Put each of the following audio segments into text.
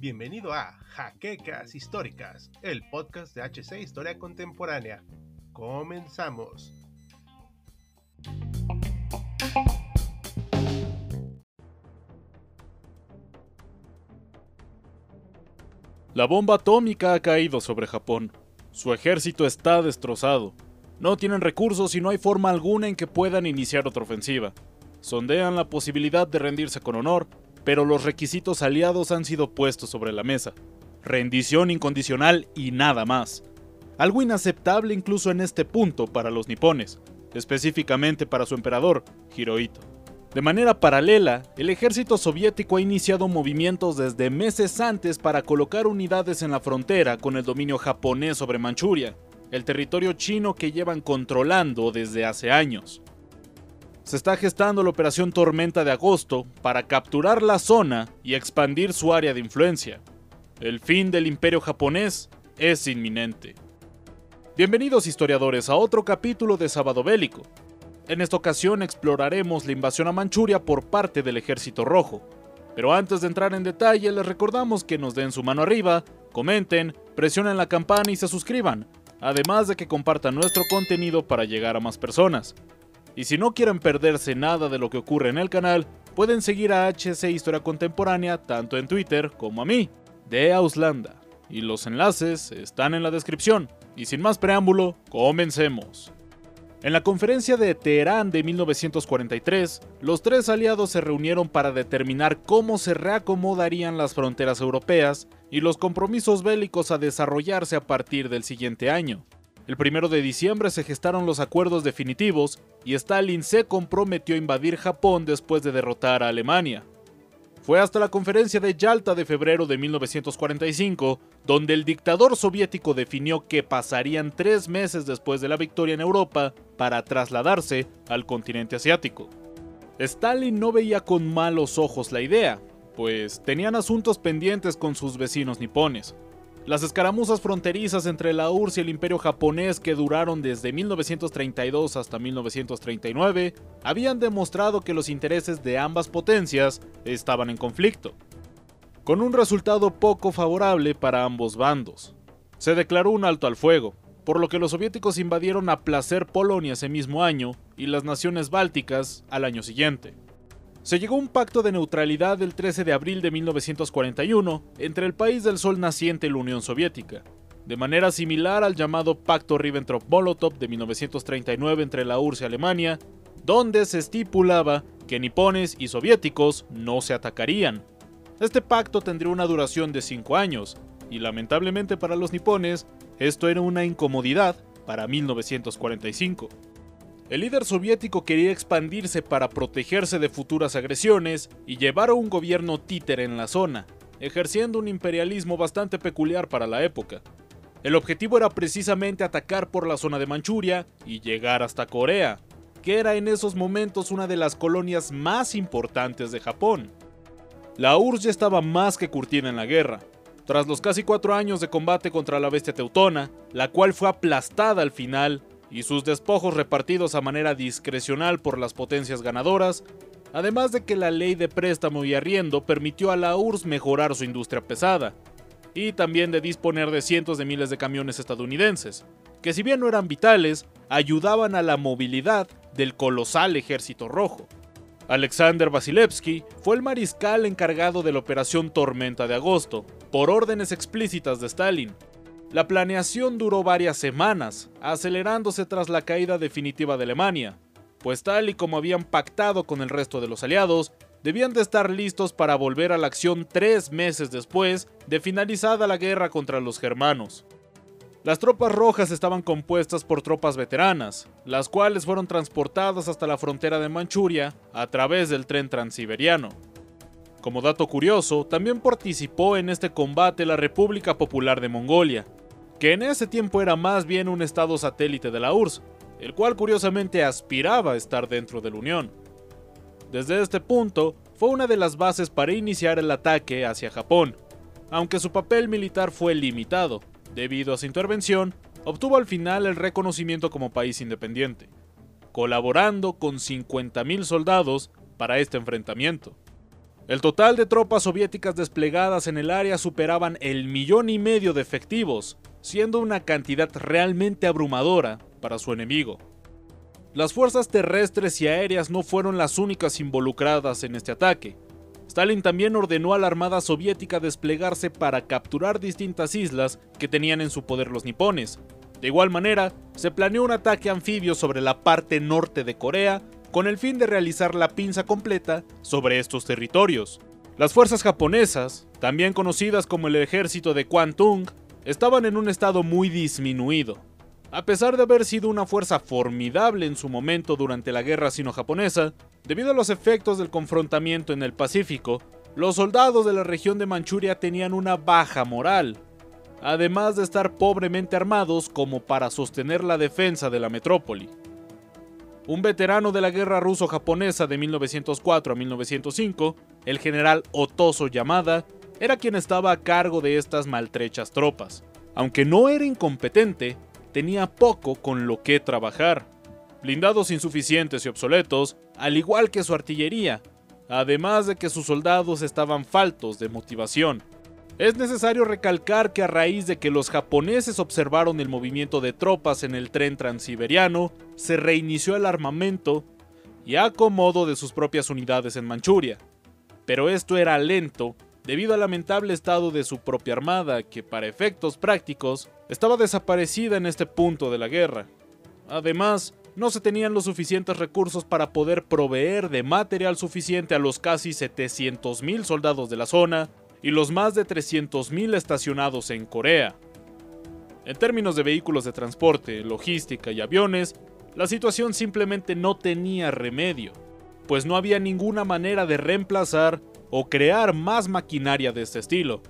Bienvenido a Jaquecas Históricas, el podcast de HC Historia Contemporánea. Comenzamos. La bomba atómica ha caído sobre Japón. Su ejército está destrozado. No tienen recursos y no hay forma alguna en que puedan iniciar otra ofensiva. Sondean la posibilidad de rendirse con honor, pero los requisitos aliados han sido puestos sobre la mesa. Rendición incondicional y nada más. Algo inaceptable incluso en este punto para los nipones, específicamente para su emperador, Hirohito. De manera paralela, el ejército soviético ha iniciado movimientos desde meses antes para colocar unidades en la frontera con el dominio japonés sobre Manchuria, el territorio chino que llevan controlando desde hace años. Se está gestando la Operación Tormenta de Agosto para capturar la zona y expandir su área de influencia. El fin del imperio japonés es inminente. Bienvenidos historiadores a otro capítulo de Sábado Bélico. En esta ocasión exploraremos la invasión a Manchuria por parte del Ejército Rojo. Pero antes de entrar en detalle, les recordamos que nos den su mano arriba, comenten, presionen la campana y se suscriban, además de que compartan nuestro contenido para llegar a más personas. Y si no quieren perderse nada de lo que ocurre en el canal, pueden seguir a HC Historia Contemporánea tanto en Twitter como a mí, de Auslanda. Y los enlaces están en la descripción. Y sin más preámbulo, comencemos. En la conferencia de Teherán de 1943, los tres aliados se reunieron para determinar cómo se reacomodarían las fronteras europeas y los compromisos bélicos a desarrollarse a partir del siguiente año. El 1 de diciembre se gestaron los acuerdos definitivos y Stalin se comprometió a invadir Japón después de derrotar a Alemania. Fue hasta la conferencia de Yalta de febrero de 1945 donde el dictador soviético definió que pasarían tres meses después de la victoria en Europa para trasladarse al continente asiático. Stalin no veía con malos ojos la idea, pues tenían asuntos pendientes con sus vecinos nipones, las escaramuzas fronterizas entre la URSS y el imperio japonés que duraron desde 1932 hasta 1939 habían demostrado que los intereses de ambas potencias estaban en conflicto, con un resultado poco favorable para ambos bandos. Se declaró un alto al fuego, por lo que los soviéticos invadieron a placer Polonia ese mismo año y las naciones bálticas al año siguiente se llegó a un pacto de neutralidad el 13 de abril de 1941 entre el país del sol naciente y la Unión Soviética, de manera similar al llamado Pacto Ribbentrop-Molotov de 1939 entre la URSS y Alemania, donde se estipulaba que nipones y soviéticos no se atacarían. Este pacto tendría una duración de 5 años, y lamentablemente para los nipones, esto era una incomodidad para 1945. El líder soviético quería expandirse para protegerse de futuras agresiones y llevar a un gobierno títere en la zona, ejerciendo un imperialismo bastante peculiar para la época. El objetivo era precisamente atacar por la zona de Manchuria y llegar hasta Corea, que era en esos momentos una de las colonias más importantes de Japón. La URSS ya estaba más que curtida en la guerra. Tras los casi cuatro años de combate contra la bestia teutona, la cual fue aplastada al final y sus despojos repartidos a manera discrecional por las potencias ganadoras, además de que la ley de préstamo y arriendo permitió a la URSS mejorar su industria pesada, y también de disponer de cientos de miles de camiones estadounidenses, que si bien no eran vitales, ayudaban a la movilidad del colosal ejército rojo. Alexander Vasilevsky fue el mariscal encargado de la Operación Tormenta de Agosto, por órdenes explícitas de Stalin, la planeación duró varias semanas, acelerándose tras la caída definitiva de Alemania, pues tal y como habían pactado con el resto de los aliados, debían de estar listos para volver a la acción tres meses después de finalizada la guerra contra los germanos. Las tropas rojas estaban compuestas por tropas veteranas, las cuales fueron transportadas hasta la frontera de Manchuria a través del tren transiberiano. Como dato curioso, también participó en este combate la República Popular de Mongolia, que en ese tiempo era más bien un estado satélite de la URSS, el cual curiosamente aspiraba a estar dentro de la Unión. Desde este punto, fue una de las bases para iniciar el ataque hacia Japón, aunque su papel militar fue limitado. Debido a su intervención, obtuvo al final el reconocimiento como país independiente. colaborando con 50.000 soldados para este enfrentamiento. El total de tropas soviéticas desplegadas en el área superaban el millón y medio de efectivos, siendo una cantidad realmente abrumadora para su enemigo. Las fuerzas terrestres y aéreas no fueron las únicas involucradas en este ataque. Stalin también ordenó a la Armada Soviética desplegarse para capturar distintas islas que tenían en su poder los nipones. De igual manera, se planeó un ataque anfibio sobre la parte norte de Corea con el fin de realizar la pinza completa sobre estos territorios. Las fuerzas japonesas, también conocidas como el ejército de Kwantung, estaban en un estado muy disminuido. A pesar de haber sido una fuerza formidable en su momento durante la guerra sino-japonesa, debido a los efectos del confrontamiento en el Pacífico, los soldados de la región de Manchuria tenían una baja moral, además de estar pobremente armados como para sostener la defensa de la metrópoli. Un veterano de la guerra ruso-japonesa de 1904 a 1905, el general Otoso Yamada, era quien estaba a cargo de estas maltrechas tropas. Aunque no era incompetente, tenía poco con lo que trabajar. Blindados insuficientes y obsoletos, al igual que su artillería, además de que sus soldados estaban faltos de motivación. Es necesario recalcar que a raíz de que los japoneses observaron el movimiento de tropas en el tren transiberiano, se reinició el armamento y acomodo de sus propias unidades en Manchuria. Pero esto era lento debido al lamentable estado de su propia armada, que para efectos prácticos estaba desaparecida en este punto de la guerra. Además, no se tenían los suficientes recursos para poder proveer de material suficiente a los casi 700.000 soldados de la zona y los más de 300.000 estacionados en Corea. En términos de vehículos de transporte, logística y aviones, la situación simplemente no tenía remedio, pues no había ninguna manera de reemplazar o crear más maquinaria de este estilo,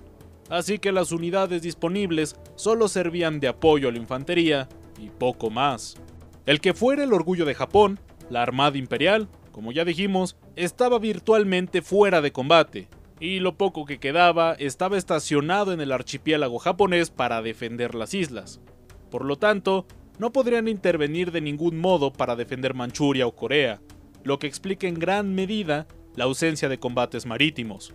así que las unidades disponibles solo servían de apoyo a la infantería y poco más. El que fuera el orgullo de Japón, la Armada Imperial, como ya dijimos, estaba virtualmente fuera de combate, y lo poco que quedaba estaba estacionado en el archipiélago japonés para defender las islas. Por lo tanto, no podrían intervenir de ningún modo para defender Manchuria o Corea, lo que explica en gran medida la ausencia de combates marítimos.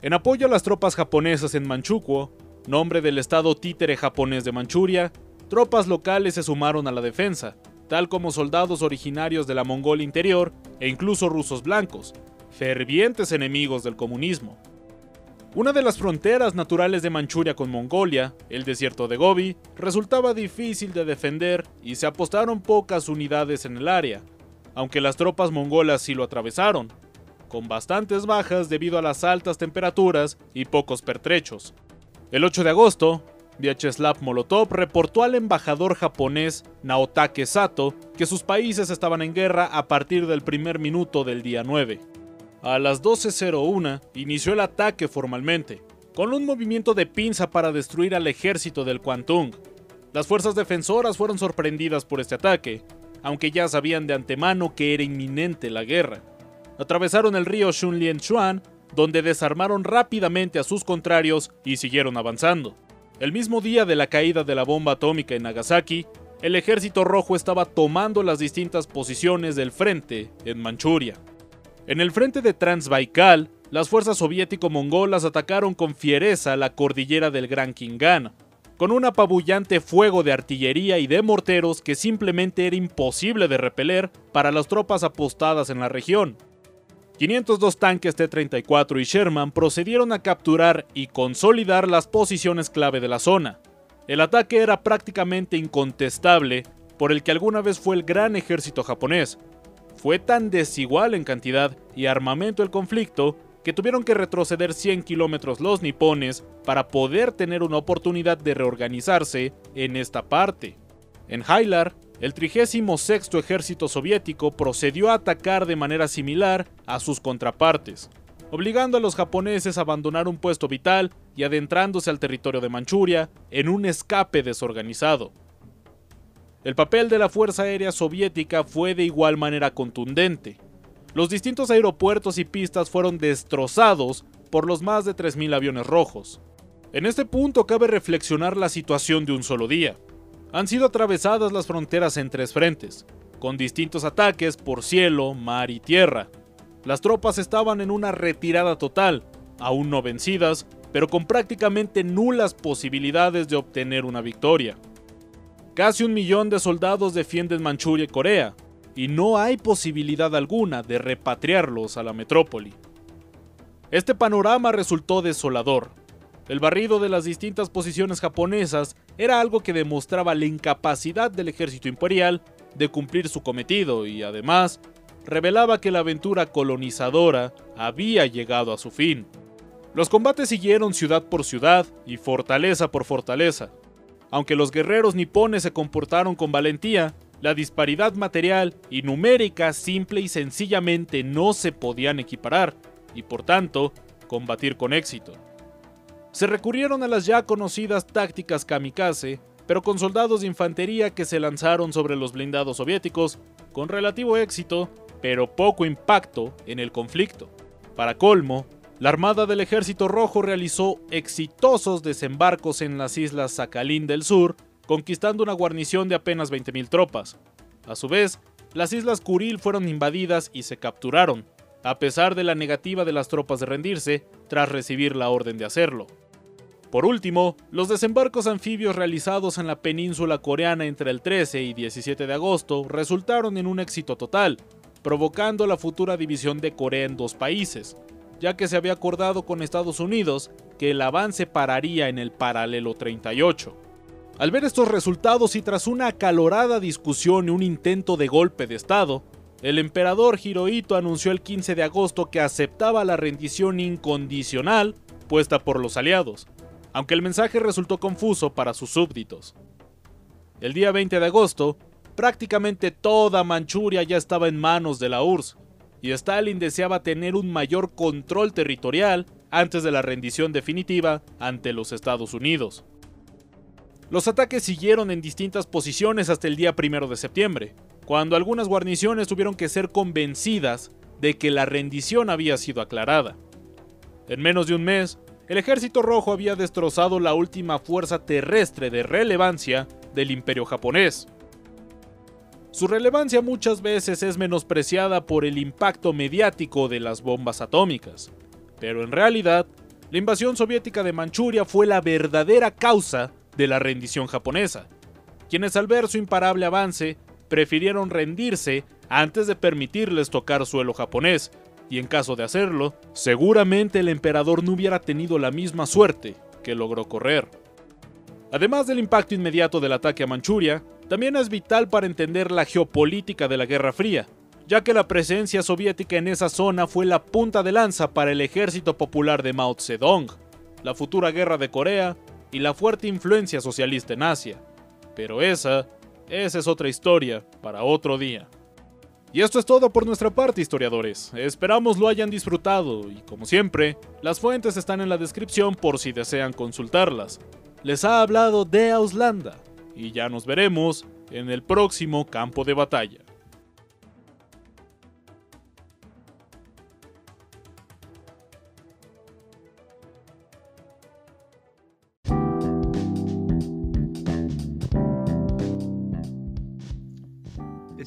En apoyo a las tropas japonesas en Manchukuo, nombre del estado títere japonés de Manchuria, tropas locales se sumaron a la defensa, tal como soldados originarios de la Mongolia interior e incluso rusos blancos, fervientes enemigos del comunismo. Una de las fronteras naturales de Manchuria con Mongolia, el desierto de Gobi, resultaba difícil de defender y se apostaron pocas unidades en el área, aunque las tropas mongolas sí lo atravesaron, con bastantes bajas debido a las altas temperaturas y pocos pertrechos. El 8 de agosto, Vyacheslav Molotov reportó al embajador japonés Naotake Sato que sus países estaban en guerra a partir del primer minuto del día 9. A las 12.01 inició el ataque formalmente, con un movimiento de pinza para destruir al ejército del Kwantung. Las fuerzas defensoras fueron sorprendidas por este ataque, aunque ya sabían de antemano que era inminente la guerra. Atravesaron el río Shunlian-Chuan, donde desarmaron rápidamente a sus contrarios y siguieron avanzando. El mismo día de la caída de la bomba atómica en Nagasaki, el ejército rojo estaba tomando las distintas posiciones del frente en Manchuria. En el frente de Transbaikal, las fuerzas soviético-mongolas atacaron con fiereza la cordillera del Gran Kingan, con un apabullante fuego de artillería y de morteros que simplemente era imposible de repeler para las tropas apostadas en la región. 502 tanques T-34 y Sherman procedieron a capturar y consolidar las posiciones clave de la zona. El ataque era prácticamente incontestable por el que alguna vez fue el gran ejército japonés, fue tan desigual en cantidad y armamento el conflicto que tuvieron que retroceder 100 kilómetros los nipones para poder tener una oportunidad de reorganizarse en esta parte. En Hailar, el 36 ejército soviético procedió a atacar de manera similar a sus contrapartes, obligando a los japoneses a abandonar un puesto vital y adentrándose al territorio de Manchuria en un escape desorganizado. El papel de la Fuerza Aérea Soviética fue de igual manera contundente. Los distintos aeropuertos y pistas fueron destrozados por los más de 3.000 aviones rojos. En este punto cabe reflexionar la situación de un solo día. Han sido atravesadas las fronteras en tres frentes, con distintos ataques por cielo, mar y tierra. Las tropas estaban en una retirada total, aún no vencidas, pero con prácticamente nulas posibilidades de obtener una victoria. Casi un millón de soldados defienden Manchuria y Corea, y no hay posibilidad alguna de repatriarlos a la metrópoli. Este panorama resultó desolador. El barrido de las distintas posiciones japonesas era algo que demostraba la incapacidad del ejército imperial de cumplir su cometido y además revelaba que la aventura colonizadora había llegado a su fin. Los combates siguieron ciudad por ciudad y fortaleza por fortaleza. Aunque los guerreros nipones se comportaron con valentía, la disparidad material y numérica simple y sencillamente no se podían equiparar y por tanto combatir con éxito. Se recurrieron a las ya conocidas tácticas kamikaze, pero con soldados de infantería que se lanzaron sobre los blindados soviéticos con relativo éxito, pero poco impacto en el conflicto. Para colmo, la Armada del Ejército Rojo realizó exitosos desembarcos en las islas Sakhalin del Sur, conquistando una guarnición de apenas 20.000 tropas. A su vez, las islas Kuril fueron invadidas y se capturaron, a pesar de la negativa de las tropas de rendirse tras recibir la orden de hacerlo. Por último, los desembarcos anfibios realizados en la península coreana entre el 13 y 17 de agosto resultaron en un éxito total, provocando la futura división de Corea en dos países, ya que se había acordado con Estados Unidos que el avance pararía en el paralelo 38. Al ver estos resultados y tras una acalorada discusión y un intento de golpe de Estado, el emperador Hirohito anunció el 15 de agosto que aceptaba la rendición incondicional puesta por los aliados, aunque el mensaje resultó confuso para sus súbditos. El día 20 de agosto, prácticamente toda Manchuria ya estaba en manos de la URSS, y Stalin deseaba tener un mayor control territorial antes de la rendición definitiva ante los Estados Unidos. Los ataques siguieron en distintas posiciones hasta el día 1 de septiembre, cuando algunas guarniciones tuvieron que ser convencidas de que la rendición había sido aclarada. En menos de un mes, el ejército rojo había destrozado la última fuerza terrestre de relevancia del imperio japonés. Su relevancia muchas veces es menospreciada por el impacto mediático de las bombas atómicas, pero en realidad, la invasión soviética de Manchuria fue la verdadera causa de la rendición japonesa, quienes al ver su imparable avance prefirieron rendirse antes de permitirles tocar suelo japonés, y en caso de hacerlo, seguramente el emperador no hubiera tenido la misma suerte que logró correr. Además del impacto inmediato del ataque a Manchuria, también es vital para entender la geopolítica de la Guerra Fría, ya que la presencia soviética en esa zona fue la punta de lanza para el ejército popular de Mao Zedong, la futura guerra de Corea y la fuerte influencia socialista en Asia. Pero esa esa es otra historia para otro día. Y esto es todo por nuestra parte, historiadores. Esperamos lo hayan disfrutado y, como siempre, las fuentes están en la descripción por si desean consultarlas. Les ha hablado de Auslanda y ya nos veremos en el próximo campo de batalla.